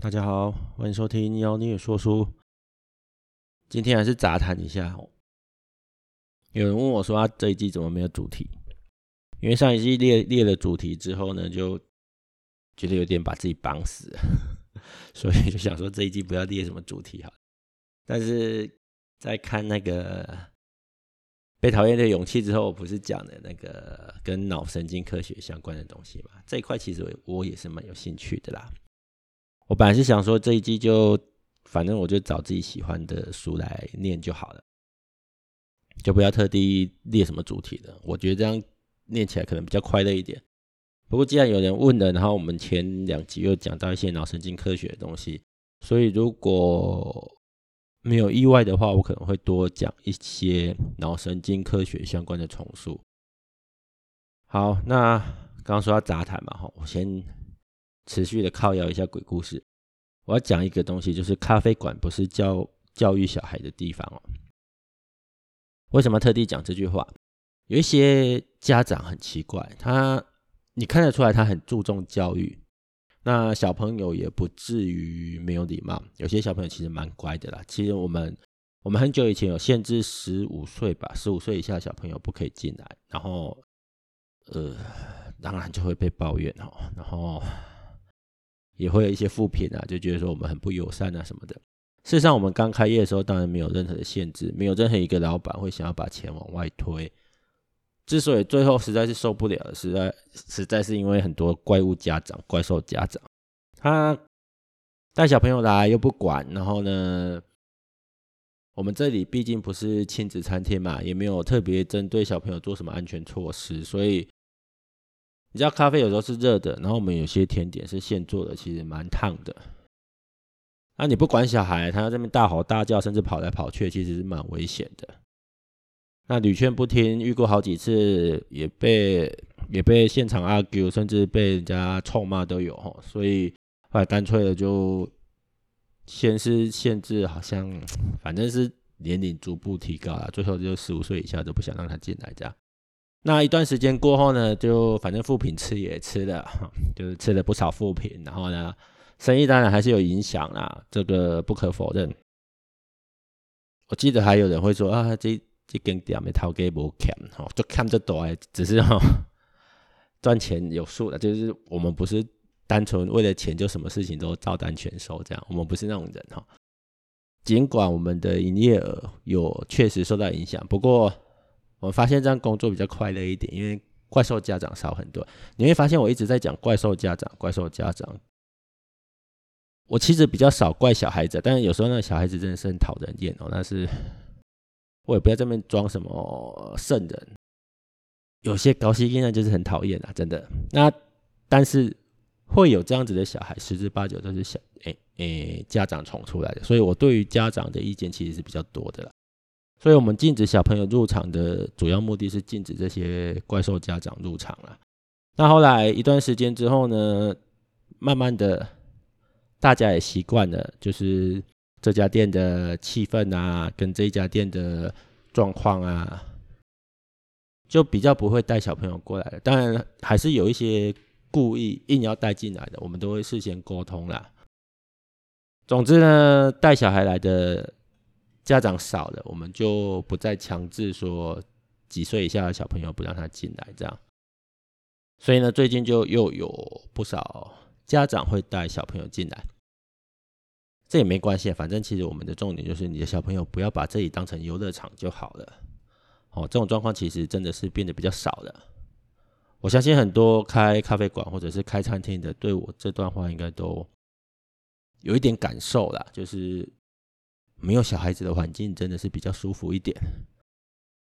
大家好，欢迎收听妖孽说书。今天还是杂谈一下。有人问我说：“他这一季怎么没有主题？”因为上一季列列了主题之后呢，就觉得有点把自己绑死，所以就想说这一季不要列什么主题哈。但是在看那个被讨厌的勇气之后，我不是讲的那个跟脑神经科学相关的东西嘛？这一块其实我也是蛮有兴趣的啦。我本来是想说这一季就反正我就找自己喜欢的书来念就好了，就不要特地列什么主题了。我觉得这样念起来可能比较快乐一点。不过既然有人问了，然后我们前两集又讲到一些脑神经科学的东西，所以如果没有意外的话，我可能会多讲一些脑神经科学相关的丛书。好，那刚刚说到杂谈嘛，哈，我先。持续的靠谣一下鬼故事，我要讲一个东西，就是咖啡馆不是教教育小孩的地方哦。为什么特地讲这句话？有一些家长很奇怪，他你看得出来他很注重教育，那小朋友也不至于没有礼貌。有些小朋友其实蛮乖的啦。其实我们我们很久以前有限制十五岁吧，十五岁以下的小朋友不可以进来，然后呃，当然就会被抱怨哦，然后。也会有一些负评啊，就觉得说我们很不友善啊什么的。事实上，我们刚开业的时候，当然没有任何的限制，没有任何一个老板会想要把钱往外推。之所以最后实在是受不了，实在实在是因为很多怪物家长、怪兽家长，他带小朋友来又不管，然后呢，我们这里毕竟不是亲子餐厅嘛，也没有特别针对小朋友做什么安全措施，所以。你知道咖啡有时候是热的，然后我们有些甜点是现做的，其实蛮烫的。那你不管小孩，他在这边大吼大叫，甚至跑来跑去，其实是蛮危险的。那屡劝不听，遇过好几次，也被也被现场 argue，甚至被人家臭骂都有齁。所以后来干脆的就先是限制，好像反正是年龄逐步提高了，最后就十五岁以下都不想让他进来这样。那一段时间过后呢，就反正副品吃也吃了，就是吃了不少副品，然后呢，生意当然还是有影响啦，这个不可否认。我记得还有人会说啊，这这间店没掏给不看，哈，就看这多，只是哈 赚钱有数的，就是我们不是单纯为了钱就什么事情都照单全收这样，我们不是那种人哈。尽管我们的营业额有确实受到影响，不过。我发现这样工作比较快乐一点，因为怪兽家长少很多。你会发现我一直在讲怪兽家长，怪兽家长。我其实比较少怪小孩子，但是有时候那个小孩子真的是很讨人厌哦。但是我也不要这边装什么圣人，有些高希音呢就是很讨厌啊，真的。那但是会有这样子的小孩，十之八九都是小诶诶家长宠出来的，所以我对于家长的意见其实是比较多的啦。所以，我们禁止小朋友入场的主要目的是禁止这些怪兽家长入场了。那后来一段时间之后呢，慢慢的，大家也习惯了，就是这家店的气氛啊，跟这一家店的状况啊，就比较不会带小朋友过来了。当然，还是有一些故意硬要带进来的，我们都会事先沟通啦。总之呢，带小孩来的。家长少了，我们就不再强制说几岁以下的小朋友不让他进来这样。所以呢，最近就又有不少家长会带小朋友进来，这也没关系，反正其实我们的重点就是你的小朋友不要把这里当成游乐场就好了。哦，这种状况其实真的是变得比较少了。我相信很多开咖啡馆或者是开餐厅的，对我这段话应该都有一点感受啦，就是。没有小孩子的环境真的是比较舒服一点，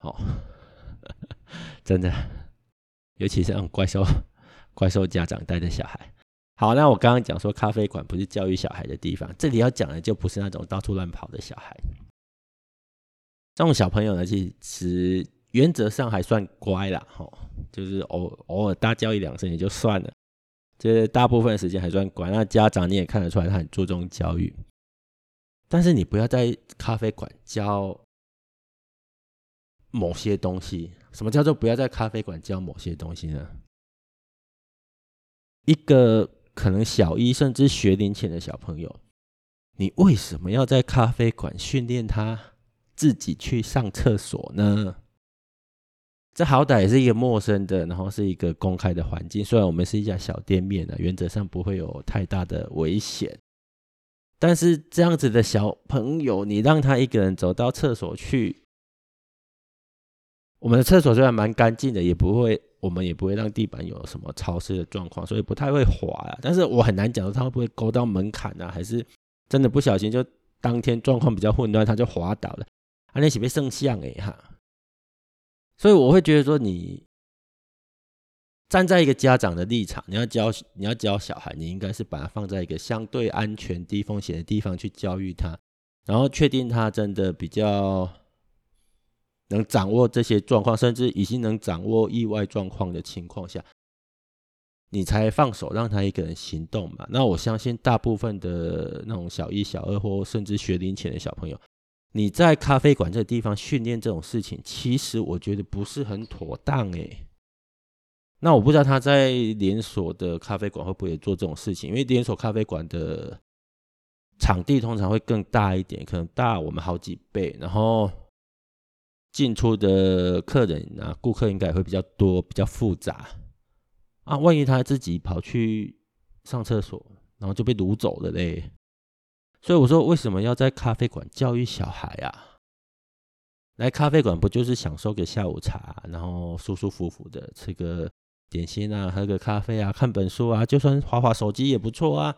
哦，真的，尤其是那种怪兽、怪兽家长带的小孩。好，那我刚刚讲说咖啡馆不是教育小孩的地方，这里要讲的就不是那种到处乱跑的小孩。这种小朋友呢，其实原则上还算乖啦，吼，就是偶偶尔大叫一两声也就算了，就是大部分时间还算乖。那家长你也看得出来，他很注重教育。但是你不要在咖啡馆教某些东西。什么叫做不要在咖啡馆教某些东西呢？一个可能小一甚至学龄前的小朋友，你为什么要在咖啡馆训练他自己去上厕所呢？这好歹也是一个陌生的，然后是一个公开的环境。虽然我们是一家小店面呢，原则上不会有太大的危险，但是这样子的小朋友，你让他一个人走到厕所去，我们的厕所虽然蛮干净的，也不会。我们也不会让地板有什么潮湿的状况，所以不太会滑啊。但是我很难讲说他会不会勾到门槛啊，还是真的不小心就当天状况比较混乱，他就滑倒了。啊，那岂被圣像哎哈！所以我会觉得说，你站在一个家长的立场，你要教你要教小孩，你应该是把他放在一个相对安全、低风险的地方去教育他，然后确定他真的比较。能掌握这些状况，甚至已经能掌握意外状况的情况下，你才放手让他一个人行动嘛？那我相信大部分的那种小一、小二或甚至学龄前的小朋友，你在咖啡馆这个地方训练这种事情，其实我觉得不是很妥当诶。那我不知道他在连锁的咖啡馆会不会也做这种事情，因为连锁咖啡馆的场地通常会更大一点，可能大我们好几倍，然后。进出的客人啊，顾客应该会比较多，比较复杂啊。万一他自己跑去上厕所，然后就被掳走了嘞。所以我说，为什么要在咖啡馆教育小孩啊？来咖啡馆不就是享受个下午茶，然后舒舒服服的吃个点心啊，喝个咖啡啊，看本书啊，就算滑滑手机也不错啊。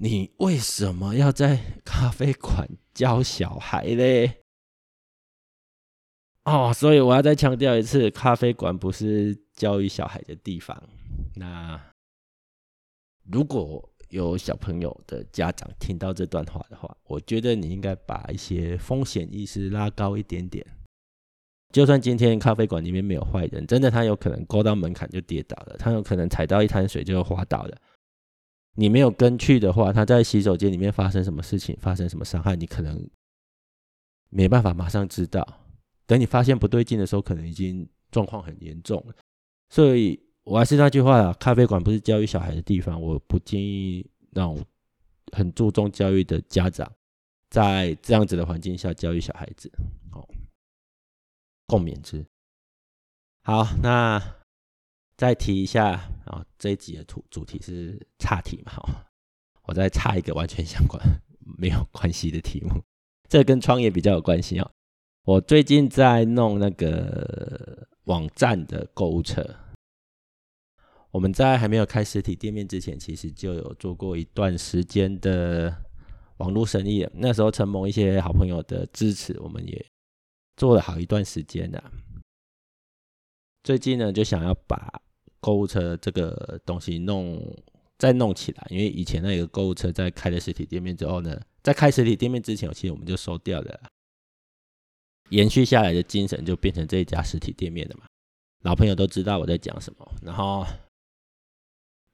你为什么要在咖啡馆教小孩嘞？哦，所以我要再强调一次，咖啡馆不是教育小孩的地方。那如果有小朋友的家长听到这段话的话，我觉得你应该把一些风险意识拉高一点点。就算今天咖啡馆里面没有坏人，真的他有可能勾到门槛就跌倒了，他有可能踩到一滩水就滑倒了。你没有跟去的话，他在洗手间里面发生什么事情，发生什么伤害，你可能没办法马上知道。等你发现不对劲的时候，可能已经状况很严重了。所以我还是那句话啊，咖啡馆不是教育小孩的地方。我不建议那种很注重教育的家长在这样子的环境下教育小孩子。共勉之。好，那再提一下啊，这一集的主主题是差题嘛？我再插一个完全相关 没有关系的题目，这跟创业比较有关系啊。我最近在弄那个网站的购物车。我们在还没有开实体店面之前，其实就有做过一段时间的网络生意。那时候承蒙一些好朋友的支持，我们也做了好一段时间了。最近呢，就想要把购物车这个东西弄再弄起来，因为以前那个购物车在开了实体店面之后呢，在开实体店面之前，其实我们就收掉了。延续下来的精神就变成这一家实体店面的嘛，老朋友都知道我在讲什么。然后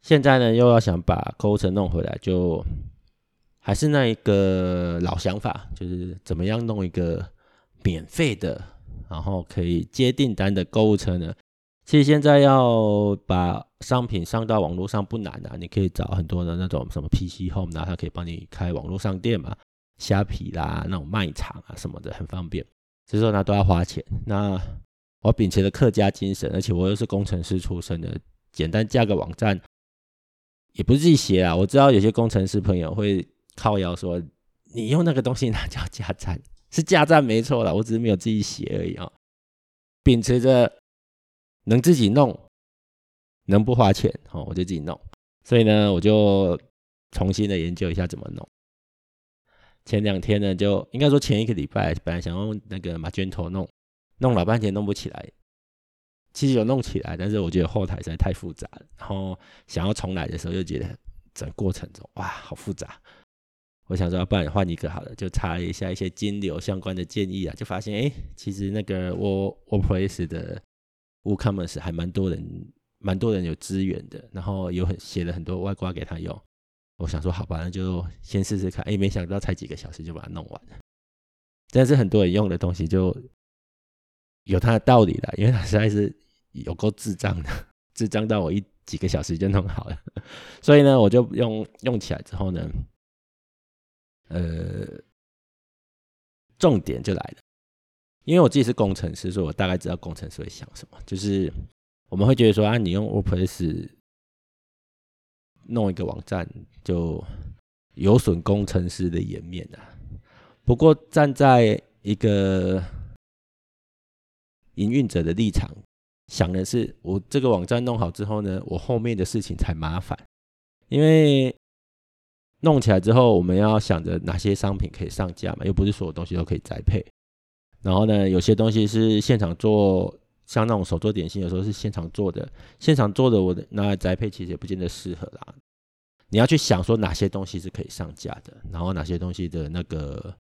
现在呢，又要想把购物车弄回来，就还是那一个老想法，就是怎么样弄一个免费的，然后可以接订单的购物车呢？其实现在要把商品上到网络上不难啊，你可以找很多的那种什么 PC Home，然后它可以帮你开网络商店嘛，虾皮啦那种卖场啊什么的，很方便。只是说那都要花钱。那我秉持的客家精神，而且我又是工程师出身的，简单架个网站也不是自己写啊。我知道有些工程师朋友会靠谣说，你用那个东西那叫架站？是架站没错了，我只是没有自己写而已啊。秉持着能自己弄，能不花钱哦，我就自己弄。所以呢，我就重新的研究一下怎么弄。前两天呢，就应该说前一个礼拜，本来想用那个马卷头弄，弄老半天弄不起来。其实有弄起来，但是我觉得后台实在太复杂了。然后想要重来的时候，又觉得整过程中哇，好复杂。我想说，要不然换一个好了，就查一下一些金流相关的建议啊，就发现哎、其实那个 WordPress 的 WooCommerce 还蛮多人，蛮多人有资源的，然后有很写了很多外挂给他用。我想说，好吧，那就先试试看。哎，没想到才几个小时就把它弄完了。但是很多人用的东西就有它的道理的，因为它实在是有够智障的，智障到我一几个小时就弄好了。所以呢，我就用用起来之后呢，呃，重点就来了。因为我自己是工程师，所以我大概知道工程师会想什么。就是我们会觉得说啊，你用 WordPress 弄一个网站，就有损工程师的颜面啊。不过站在一个营运者的立场，想的是我这个网站弄好之后呢，我后面的事情才麻烦。因为弄起来之后，我们要想着哪些商品可以上架嘛，又不是所有东西都可以宅配。然后呢，有些东西是现场做，像那种手做点心，有时候是现场做的。现场做的，我拿来宅配其实也不见得适合啦。你要去想说哪些东西是可以上架的，然后哪些东西的那个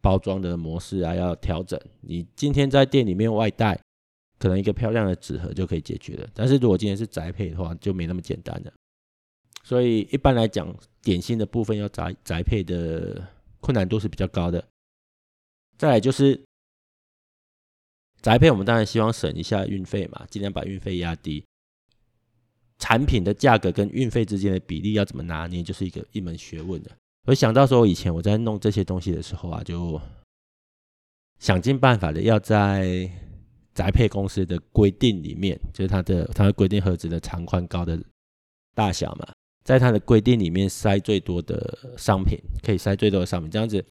包装的模式啊要调整。你今天在店里面外带，可能一个漂亮的纸盒就可以解决了。但是如果今天是宅配的话，就没那么简单了。所以一般来讲，点心的部分要宅宅配的困难度是比较高的。再来就是。宅配我们当然希望省一下运费嘛，尽量把运费压低。产品的价格跟运费之间的比例要怎么拿捏，就是一个一门学问的。我想到说，以前我在弄这些东西的时候啊，就想尽办法的要在宅配公司的规定里面，就是它的它的规定盒子的长宽高的大小嘛，在它的规定里面塞最多的商品，可以塞最多的商品，这样子。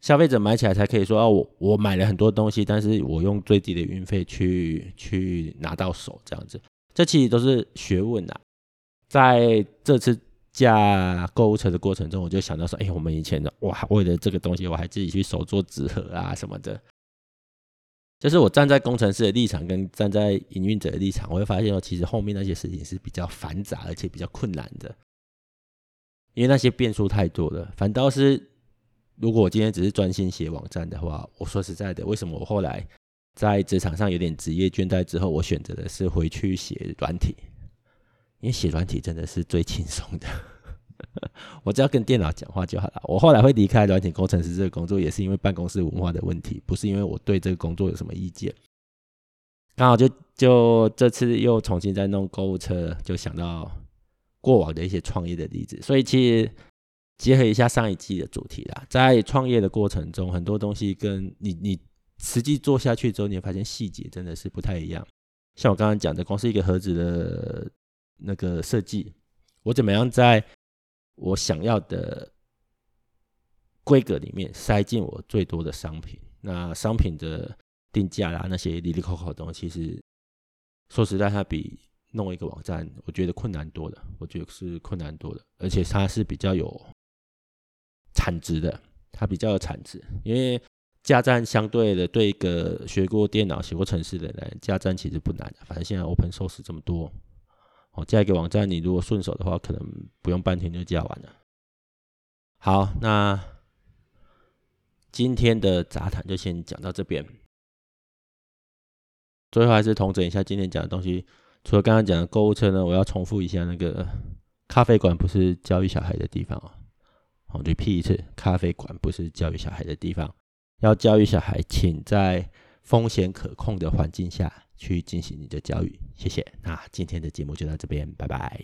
消费者买起来才可以说哦，我我买了很多东西，但是我用最低的运费去去拿到手，这样子，这其实都是学问呐。在这次架购物车的过程中，我就想到说，哎，我们以前的哇，为了这个东西，我还自己去手做纸盒啊什么的。就是我站在工程师的立场，跟站在营运者的立场，我会发现说，其实后面那些事情是比较繁杂，而且比较困难的，因为那些变数太多了，反倒是。如果我今天只是专心写网站的话，我说实在的，为什么我后来在职场上有点职业倦怠之后，我选择的是回去写软体？因为写软体真的是最轻松的，我只要跟电脑讲话就好了。我后来会离开软体工程师这个工作，也是因为办公室文化的问题，不是因为我对这个工作有什么意见。刚好就就这次又重新再弄购物车，就想到过往的一些创业的例子，所以其实。结合一下上一季的主题啦，在创业的过程中，很多东西跟你你实际做下去之后，你会发现细节真的是不太一样。像我刚刚讲的，光是一个盒子的那个设计，我怎么样在我想要的规格里面塞进我最多的商品？那商品的定价啦，那些里里口口的东西，其实说实在，它比弄一个网站，我觉得困难多了。我觉得是困难多了，而且它是比较有。产值的，它比较有产值，因为架站相对的，对一个学过电脑、写过程式的人，架站其实不难。反正现在 Open Source 这么多，哦，加一个网站，你如果顺手的话，可能不用半天就加完了。好，那今天的杂谈就先讲到这边。最后还是统整一下今天讲的东西，除了刚刚讲的购物车呢，我要重复一下那个咖啡馆不是教育小孩的地方啊。我 repeat 一次，咖啡馆不是教育小孩的地方。要教育小孩，请在风险可控的环境下去进行你的教育。谢谢。那今天的节目就到这边，拜拜。